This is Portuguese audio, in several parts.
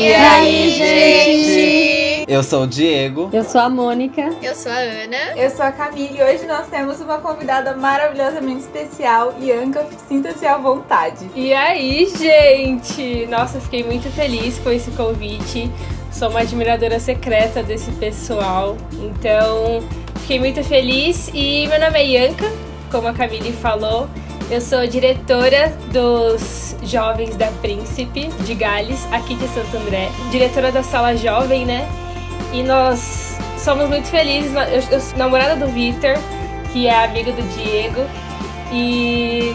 E aí, gente? Eu sou o Diego. Eu sou a Mônica. Eu sou a Ana. Eu sou a Camille e hoje nós temos uma convidada maravilhosamente especial. Ianca, sinta-se à vontade. E aí, gente? Nossa, fiquei muito feliz com esse convite. Sou uma admiradora secreta desse pessoal. Então, fiquei muito feliz. E meu nome é Ianca, como a Camille falou. Eu sou diretora dos Jovens da Príncipe de Gales, aqui de Santo André. Diretora da Sala Jovem, né? E nós somos muito felizes. Eu, eu sou namorada do Vitor, que é amigo do Diego. E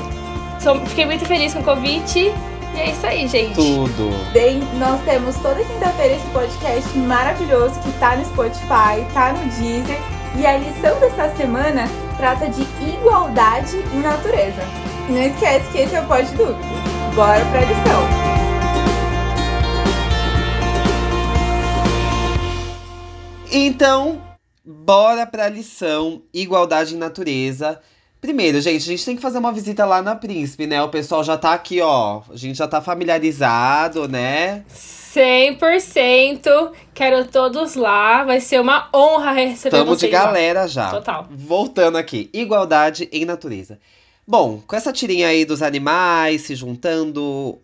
sou, fiquei muito feliz com o convite. E é isso aí, gente. Tudo. Bem, nós temos toda quinta-feira esse podcast maravilhoso que tá no Spotify, tá no Deezer. E a lição dessa semana trata de igualdade em natureza. E não esquece que esse é o Pode Dúvida. Bora pra lição! Então, bora pra lição Igualdade em Natureza. Primeiro, gente, a gente tem que fazer uma visita lá na Príncipe, né? O pessoal já tá aqui, ó. A gente já tá familiarizado, né? 100%. Quero todos lá. Vai ser uma honra receber Tamo de lá. galera já. Total. Voltando aqui, igualdade em natureza. Bom, com essa tirinha aí dos animais se juntando,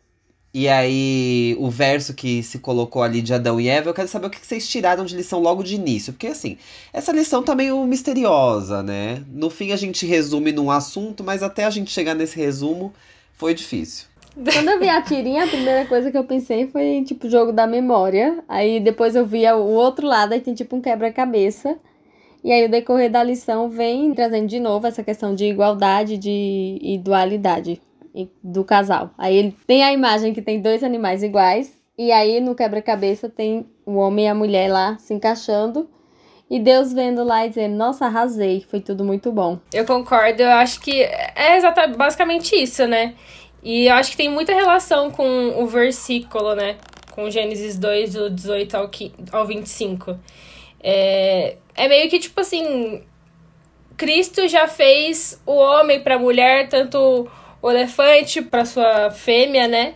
e aí o verso que se colocou ali de Adão e Eva, eu quero saber o que vocês tiraram de lição logo de início. Porque assim, essa lição tá meio misteriosa, né? No fim a gente resume num assunto, mas até a gente chegar nesse resumo foi difícil. Quando eu vi a tirinha, a primeira coisa que eu pensei foi, tipo, jogo da memória. Aí depois eu vi o outro lado, aí tem tipo um quebra-cabeça. E aí o decorrer da lição vem trazendo de novo essa questão de igualdade de, e dualidade do casal. Aí ele tem a imagem que tem dois animais iguais. E aí no quebra-cabeça tem o homem e a mulher lá se encaixando. E Deus vendo lá e dizendo, nossa, arrasei, foi tudo muito bom. Eu concordo, eu acho que é exatamente, basicamente isso, né? E eu acho que tem muita relação com o versículo, né? Com Gênesis 2, do 18 ao, 15, ao 25. É, é meio que tipo assim: Cristo já fez o homem para a mulher, tanto elefante para sua fêmea, né?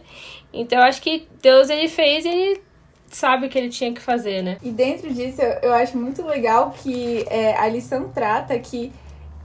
Então acho que Deus ele fez e ele sabe o que ele tinha que fazer, né? E dentro disso, eu, eu acho muito legal que é, a lição trata que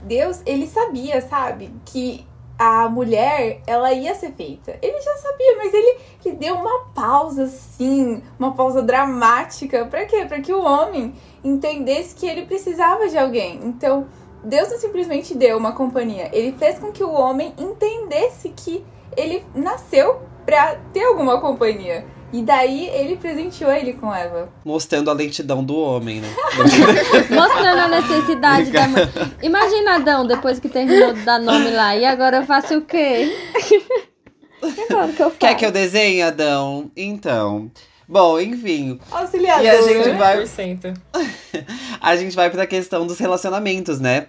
Deus, ele sabia, sabe? Que a mulher, ela ia ser feita. Ele já sabia, mas ele, ele deu uma pausa, assim, uma pausa dramática. Pra quê? Pra que o homem entendesse que ele precisava de alguém. Então, Deus não simplesmente deu uma companhia. Ele fez com que o homem entendesse que ele nasceu pra ter alguma companhia. E daí ele presenteou ele com Eva. Mostrando a lentidão do homem, né? Mostrando a necessidade da mãe. Imagina Adão, depois que terminou de dar nome lá. E agora eu faço o quê? E agora que eu faço? Quer que eu desenhe, Adão? Então. Bom, enfim. Auxiliador. E a gente vai 100%. a gente vai pra questão dos relacionamentos, né?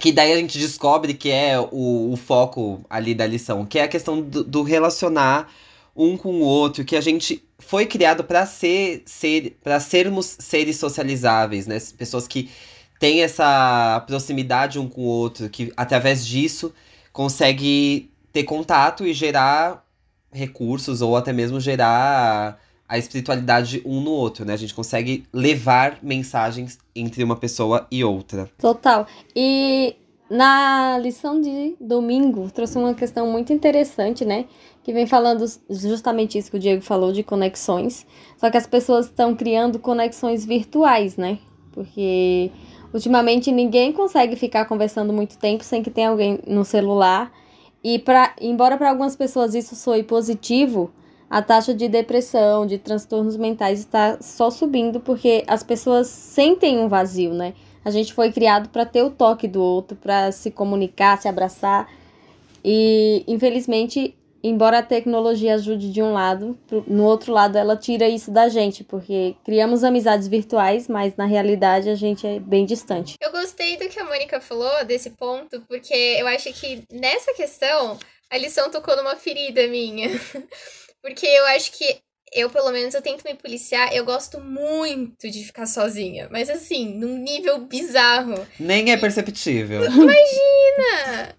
Que daí a gente descobre que é o, o foco ali da lição, que é a questão do, do relacionar um com o outro, que a gente foi criado pra ser, ser para sermos seres socializáveis, né? Pessoas que têm essa proximidade um com o outro, que através disso consegue ter contato e gerar recursos ou até mesmo gerar a espiritualidade um no outro, né? A gente consegue levar mensagens entre uma pessoa e outra. Total. E na lição de domingo, trouxe uma questão muito interessante, né? Que vem falando justamente isso que o Diego falou de conexões. Só que as pessoas estão criando conexões virtuais, né? Porque ultimamente ninguém consegue ficar conversando muito tempo sem que tenha alguém no celular. E pra, embora para algumas pessoas isso soe positivo, a taxa de depressão, de transtornos mentais está só subindo porque as pessoas sentem um vazio, né? A gente foi criado para ter o toque do outro, para se comunicar, se abraçar. E infelizmente, embora a tecnologia ajude de um lado, no outro lado ela tira isso da gente, porque criamos amizades virtuais, mas na realidade a gente é bem distante. Eu gostei do que a Mônica falou desse ponto, porque eu acho que nessa questão a lição tocou numa ferida minha. Porque eu acho que eu, pelo menos, eu tento me policiar. Eu gosto muito de ficar sozinha. Mas assim, num nível bizarro. Nem é perceptível. Imagina!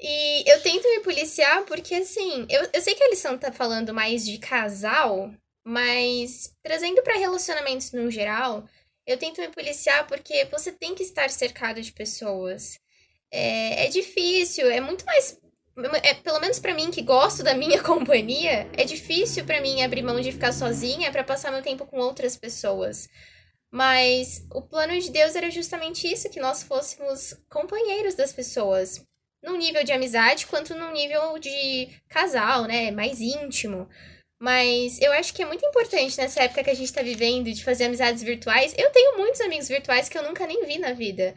E eu tento me policiar porque, assim, eu, eu sei que a lição tá falando mais de casal, Mas trazendo para relacionamentos no geral, eu tento me policiar porque você tem que estar cercado de pessoas. É, é difícil, é muito mais. É, pelo menos para mim que gosto da minha companhia, é difícil para mim abrir mão de ficar sozinha para passar meu tempo com outras pessoas. Mas o plano de Deus era justamente isso, que nós fôssemos companheiros das pessoas, num nível de amizade quanto num nível de casal, né, mais íntimo. Mas eu acho que é muito importante nessa época que a gente tá vivendo de fazer amizades virtuais. Eu tenho muitos amigos virtuais que eu nunca nem vi na vida.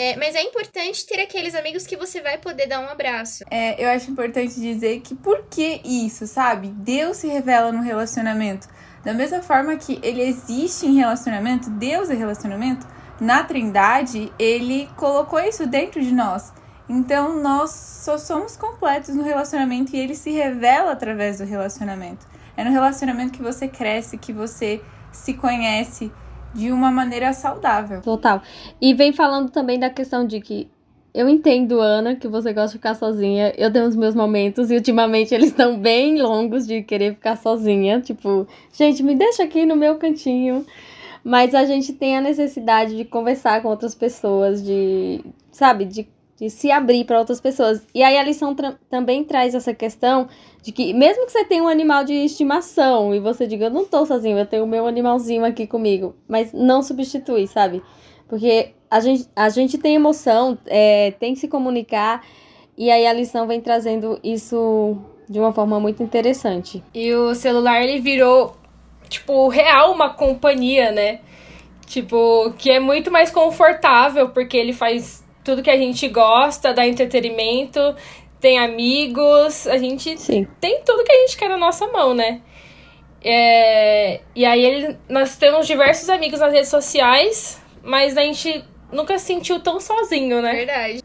É, mas é importante ter aqueles amigos que você vai poder dar um abraço. É, eu acho importante dizer que por que isso, sabe? Deus se revela no relacionamento. Da mesma forma que ele existe em relacionamento, Deus é relacionamento, na Trindade, ele colocou isso dentro de nós. Então nós só somos completos no relacionamento e ele se revela através do relacionamento. É no relacionamento que você cresce, que você se conhece de uma maneira saudável. Total. E vem falando também da questão de que eu entendo, Ana, que você gosta de ficar sozinha. Eu tenho os meus momentos e ultimamente eles estão bem longos de querer ficar sozinha. Tipo, gente, me deixa aqui no meu cantinho. Mas a gente tem a necessidade de conversar com outras pessoas, de, sabe, de, de se abrir para outras pessoas. E aí a lição também traz essa questão de que, mesmo que você tenha um animal de estimação e você diga, eu não tô sozinho, eu tenho o meu animalzinho aqui comigo, mas não substitui, sabe? Porque a gente, a gente tem emoção, é, tem que se comunicar, e aí a lição vem trazendo isso de uma forma muito interessante. E o celular, ele virou, tipo, real uma companhia, né? Tipo, que é muito mais confortável, porque ele faz tudo que a gente gosta, dá entretenimento, tem amigos, a gente Sim. tem tudo que a gente quer na nossa mão, né? É, e aí ele, nós temos diversos amigos nas redes sociais, mas a gente nunca se sentiu tão sozinho, né? Verdade.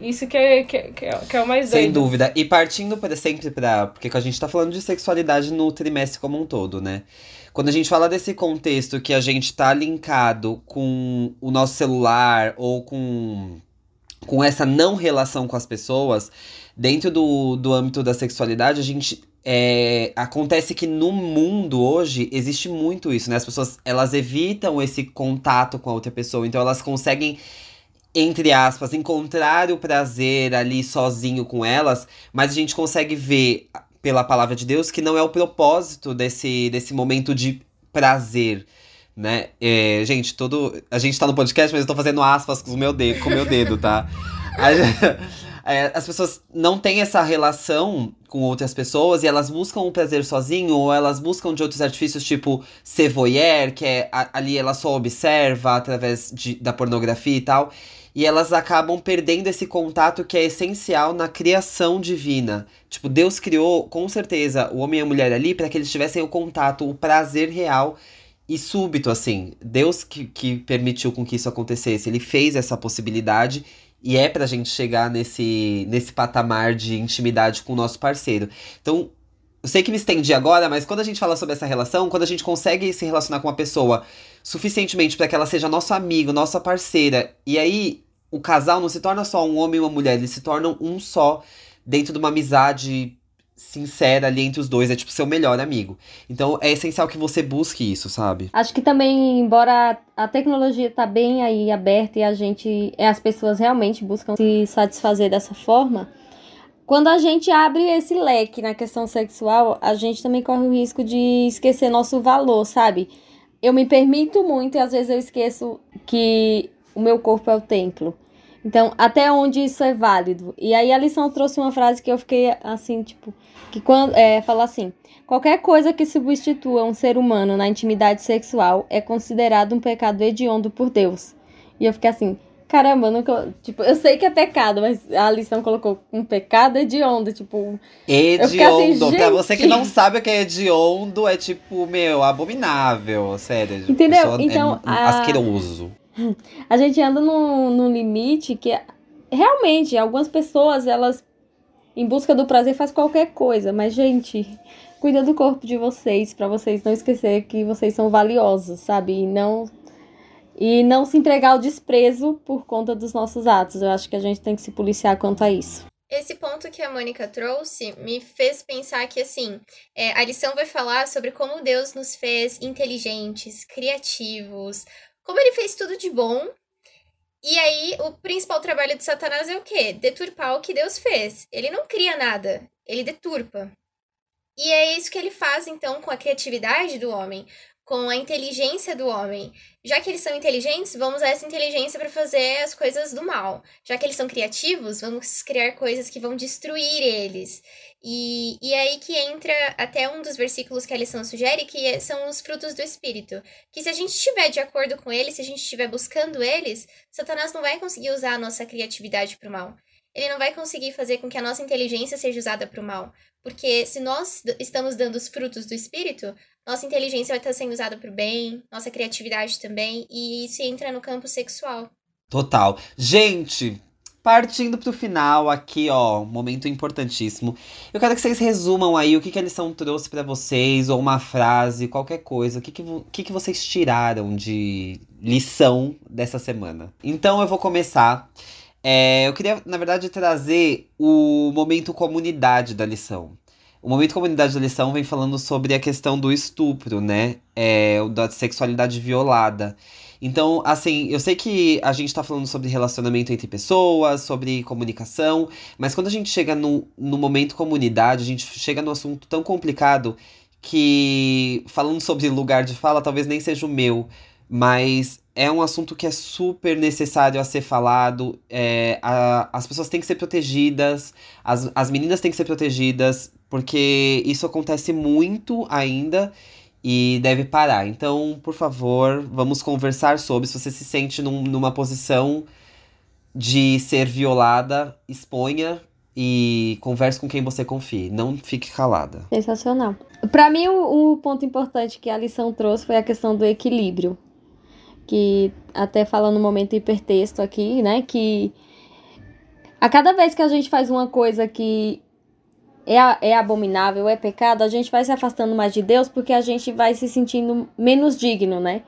Isso que é, que, que é, que é o mais doido. Sem dúvida. E partindo para sempre para. Porque a gente tá falando de sexualidade no trimestre como um todo, né? Quando a gente fala desse contexto que a gente tá linkado com o nosso celular ou com, com essa não relação com as pessoas, dentro do, do âmbito da sexualidade, a gente. É, acontece que no mundo hoje existe muito isso, né? As pessoas elas evitam esse contato com a outra pessoa, então elas conseguem entre aspas, encontrar o prazer ali sozinho com elas, mas a gente consegue ver pela palavra de Deus que não é o propósito desse, desse momento de prazer, né? É, gente, todo. A gente tá no podcast, mas eu tô fazendo aspas com o meu dedo, com o meu dedo tá? É, as pessoas não têm essa relação com outras pessoas e elas buscam o prazer sozinho ou elas buscam de outros artifícios tipo ser voyeur, que é ali ela só observa através de, da pornografia e tal. E elas acabam perdendo esse contato que é essencial na criação divina. Tipo, Deus criou com certeza o homem e a mulher ali para que eles tivessem o contato, o prazer real e súbito, assim. Deus que, que permitiu com que isso acontecesse. Ele fez essa possibilidade e é pra gente chegar nesse, nesse patamar de intimidade com o nosso parceiro. Então, eu sei que me estendi agora, mas quando a gente fala sobre essa relação, quando a gente consegue se relacionar com uma pessoa suficientemente para que ela seja nosso amigo, nossa parceira, e aí o casal não se torna só um homem e uma mulher, eles se tornam um só dentro de uma amizade sincera ali entre os dois, é tipo seu melhor amigo. Então é essencial que você busque isso, sabe? Acho que também, embora a tecnologia tá bem aí aberta e a gente, as pessoas realmente buscam se satisfazer dessa forma, quando a gente abre esse leque na questão sexual, a gente também corre o risco de esquecer nosso valor, sabe? Eu me permito muito e às vezes eu esqueço que o meu corpo é o templo. Então, até onde isso é válido? E aí a lição trouxe uma frase que eu fiquei assim, tipo, que quando é, fala assim: qualquer coisa que substitua um ser humano na intimidade sexual é considerado um pecado hediondo por Deus. E eu fiquei assim, caramba, nunca, tipo, eu sei que é pecado, mas a lição colocou um pecado hediondo, tipo, hediondo. Assim, pra você que não sabe o que é hediondo, é tipo, meu, abominável, sério. Entendeu? Então, é a... asqueroso. A gente anda num, limite que realmente algumas pessoas elas em busca do prazer faz qualquer coisa, mas gente, cuida do corpo de vocês para vocês não esquecer que vocês são valiosos, sabe? E não e não se entregar ao desprezo por conta dos nossos atos. Eu acho que a gente tem que se policiar quanto a isso. Esse ponto que a Mônica trouxe me fez pensar que, assim, é, a lição vai falar sobre como Deus nos fez inteligentes, criativos, como ele fez tudo de bom. E aí, o principal trabalho de Satanás é o quê? Deturpar o que Deus fez. Ele não cria nada, ele deturpa. E é isso que ele faz, então, com a criatividade do homem com a inteligência do homem. Já que eles são inteligentes, vamos usar essa inteligência para fazer as coisas do mal. Já que eles são criativos, vamos criar coisas que vão destruir eles. E, e aí que entra até um dos versículos que a lição sugere, que é, são os frutos do Espírito. Que se a gente estiver de acordo com eles, se a gente estiver buscando eles, Satanás não vai conseguir usar a nossa criatividade para o mal. Ele não vai conseguir fazer com que a nossa inteligência seja usada para o mal. Porque se nós estamos dando os frutos do Espírito, nossa inteligência vai estar sendo usada para o bem, nossa criatividade também, e isso entra no campo sexual. Total. Gente, partindo pro final aqui, ó, momento importantíssimo. Eu quero que vocês resumam aí o que, que a lição trouxe para vocês, ou uma frase, qualquer coisa. O que, que, que, que vocês tiraram de lição dessa semana? Então eu vou começar. É, eu queria, na verdade, trazer o momento comunidade da lição. O Momento Comunidade da Lição vem falando sobre a questão do estupro, né? É, da sexualidade violada. Então, assim, eu sei que a gente tá falando sobre relacionamento entre pessoas, sobre comunicação, mas quando a gente chega no, no momento comunidade, a gente chega no assunto tão complicado que, falando sobre lugar de fala, talvez nem seja o meu, mas é um assunto que é super necessário a ser falado. É, a, as pessoas têm que ser protegidas, as, as meninas têm que ser protegidas, porque isso acontece muito ainda e deve parar. Então, por favor, vamos conversar sobre. Se você se sente num, numa posição de ser violada, exponha e converse com quem você confie. Não fique calada. Sensacional. Para mim, o, o ponto importante que a lição trouxe foi a questão do equilíbrio que até fala no momento hipertexto aqui, né, que a cada vez que a gente faz uma coisa que é, é abominável, é pecado, a gente vai se afastando mais de Deus porque a gente vai se sentindo menos digno, né?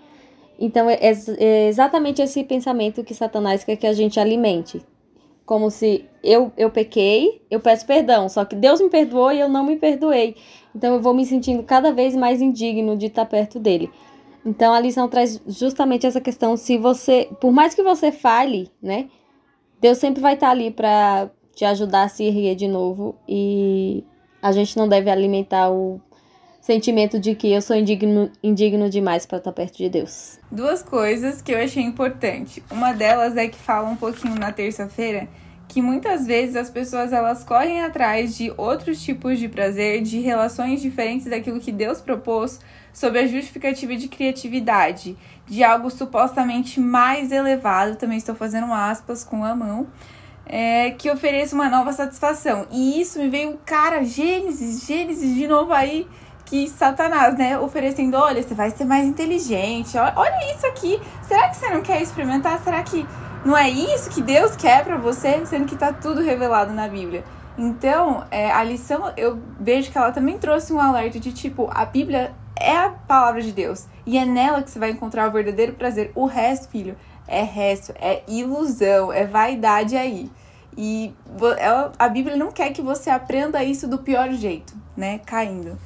Então é, é exatamente esse pensamento que Satanás quer que a gente alimente. Como se eu, eu pequei, eu peço perdão, só que Deus me perdoou e eu não me perdoei. Então eu vou me sentindo cada vez mais indigno de estar perto dele. Então a lição traz justamente essa questão se você, por mais que você fale, né? Deus sempre vai estar ali para te ajudar a se erguer de novo e a gente não deve alimentar o sentimento de que eu sou indigno, indigno demais para estar perto de Deus. Duas coisas que eu achei importante. Uma delas é que fala um pouquinho na terça-feira que muitas vezes as pessoas elas correm atrás de outros tipos de prazer, de relações diferentes daquilo que Deus propôs, sob a justificativa de criatividade, de algo supostamente mais elevado, também estou fazendo aspas com a mão, é, que ofereça uma nova satisfação. E isso me veio, cara, Gênesis, Gênesis de novo aí, que Satanás, né, oferecendo, olha, você vai ser mais inteligente, olha isso aqui, será que você não quer experimentar? Será que não é isso que Deus quer para você, sendo que está tudo revelado na Bíblia. Então, é, a lição, eu vejo que ela também trouxe um alerta de tipo, a Bíblia é a palavra de Deus e é nela que você vai encontrar o verdadeiro prazer. O resto, filho, é resto, é ilusão, é vaidade aí. E ela, a Bíblia não quer que você aprenda isso do pior jeito, né? Caindo.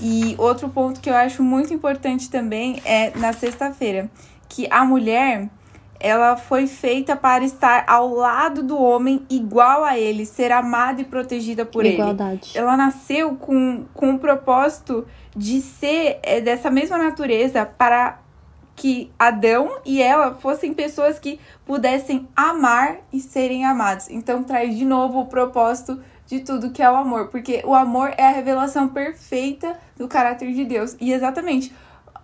E outro ponto que eu acho muito importante também é na sexta-feira, que a mulher ela foi feita para estar ao lado do homem, igual a ele, ser amada e protegida por Igualdade. ele. Ela nasceu com, com o propósito de ser é, dessa mesma natureza para que Adão e ela fossem pessoas que pudessem amar e serem amados. Então traz de novo o propósito de tudo que é o amor, porque o amor é a revelação perfeita do caráter de Deus. E exatamente,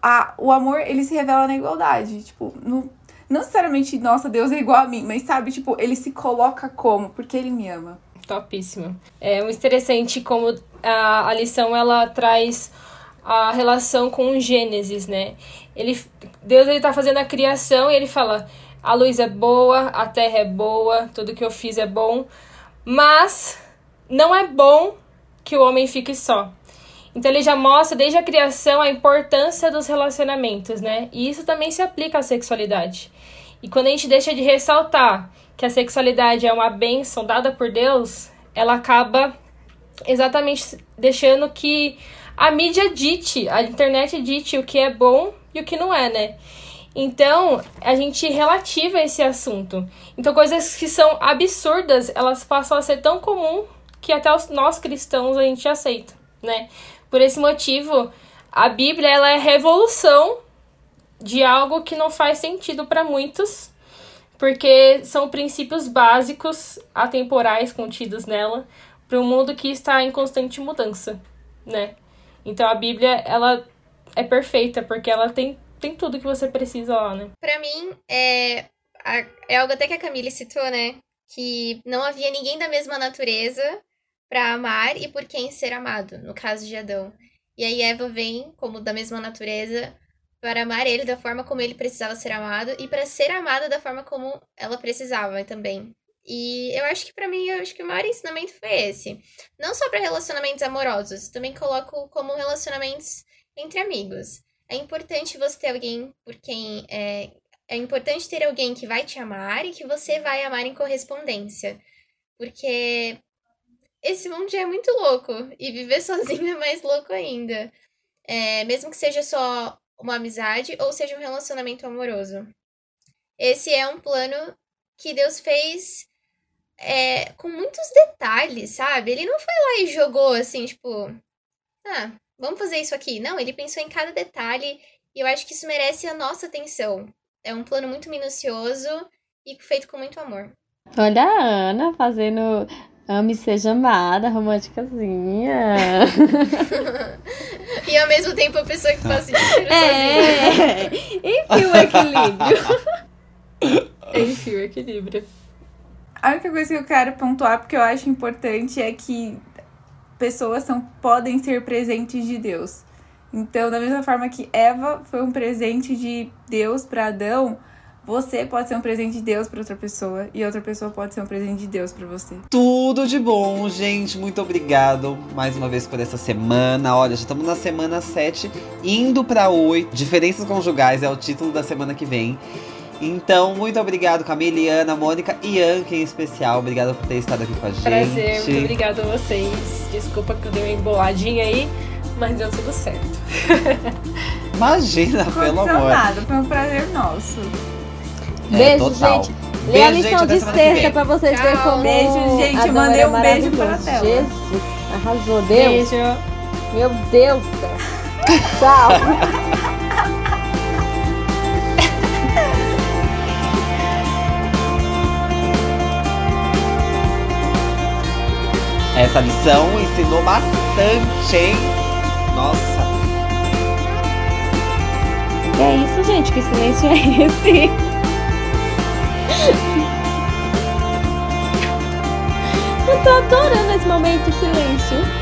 a, o amor ele se revela na igualdade, tipo, no não necessariamente, nossa, Deus é igual a mim, mas sabe, tipo, ele se coloca como? Porque ele me ama. Topíssimo. É muito interessante como a, a lição ela traz a relação com o Gênesis, né? Ele, Deus ele tá fazendo a criação e ele fala: a luz é boa, a terra é boa, tudo que eu fiz é bom, mas não é bom que o homem fique só. Então ele já mostra desde a criação a importância dos relacionamentos, né? E isso também se aplica à sexualidade. E quando a gente deixa de ressaltar que a sexualidade é uma bênção dada por Deus, ela acaba exatamente deixando que a mídia dite, a internet dite o que é bom e o que não é, né? Então, a gente relativa esse assunto. Então, coisas que são absurdas, elas passam a ser tão comum que até os, nós cristãos a gente aceita, né? Por esse motivo, a Bíblia ela é revolução de algo que não faz sentido para muitos, porque são princípios básicos atemporais contidos nela para um mundo que está em constante mudança, né? Então a Bíblia ela é perfeita porque ela tem tem tudo que você precisa lá, né? Pra mim, é, é algo até que a Camille citou, né? Que não havia ninguém da mesma natureza para amar e por quem ser amado, no caso de Adão. E aí Eva vem como da mesma natureza para amar ele da forma como ele precisava ser amado e para ser amada da forma como ela precisava também. E eu acho que para mim, eu acho que o maior ensinamento foi esse. Não só para relacionamentos amorosos, também coloco como relacionamentos entre amigos. É importante você ter alguém por quem é, é importante ter alguém que vai te amar e que você vai amar em correspondência. Porque esse mundo já é muito louco e viver sozinho é mais louco ainda. É, mesmo que seja só uma amizade ou seja um relacionamento amoroso. Esse é um plano que Deus fez é, com muitos detalhes, sabe? Ele não foi lá e jogou assim, tipo, ah, vamos fazer isso aqui. Não, ele pensou em cada detalhe e eu acho que isso merece a nossa atenção. É um plano muito minucioso e feito com muito amor. Olha a Ana fazendo Ame seja amada, românticazinha. e ao mesmo tempo a pessoa que passa de inteiro é, Enfim, o equilíbrio. Enfim, o equilíbrio. A única coisa que eu quero pontuar, porque eu acho importante, é que pessoas são, podem ser presentes de Deus. Então, da mesma forma que Eva foi um presente de Deus para Adão, você pode ser um presente de Deus para outra pessoa e outra pessoa pode ser um presente de Deus para você. Tudo de bom, gente. Muito obrigado mais uma vez por essa semana. Olha, já estamos na semana 7, indo para 8. Diferenças conjugais é o título da semana que vem. Então, muito obrigado, Camille, Ana, Mônica e Anke em especial. Obrigado por ter estado aqui com a gente. Prazer, muito obrigada a vocês. Desculpa que eu dei uma emboladinha aí, mas deu tudo certo. Imagina, pelo amor. Nada, foi um prazer nosso. É, beijo, total. gente. Lê a lição de sexta pra vocês verem como. Beijo, gente. Eu mandei um beijo para a tela. Jesus, arrasou. Deus. Beijo. Meu Deus. Tchau. Essa lição ensinou bastante, hein? Nossa. É isso, gente. Que silêncio é esse? Tô adorando esse momento de silêncio.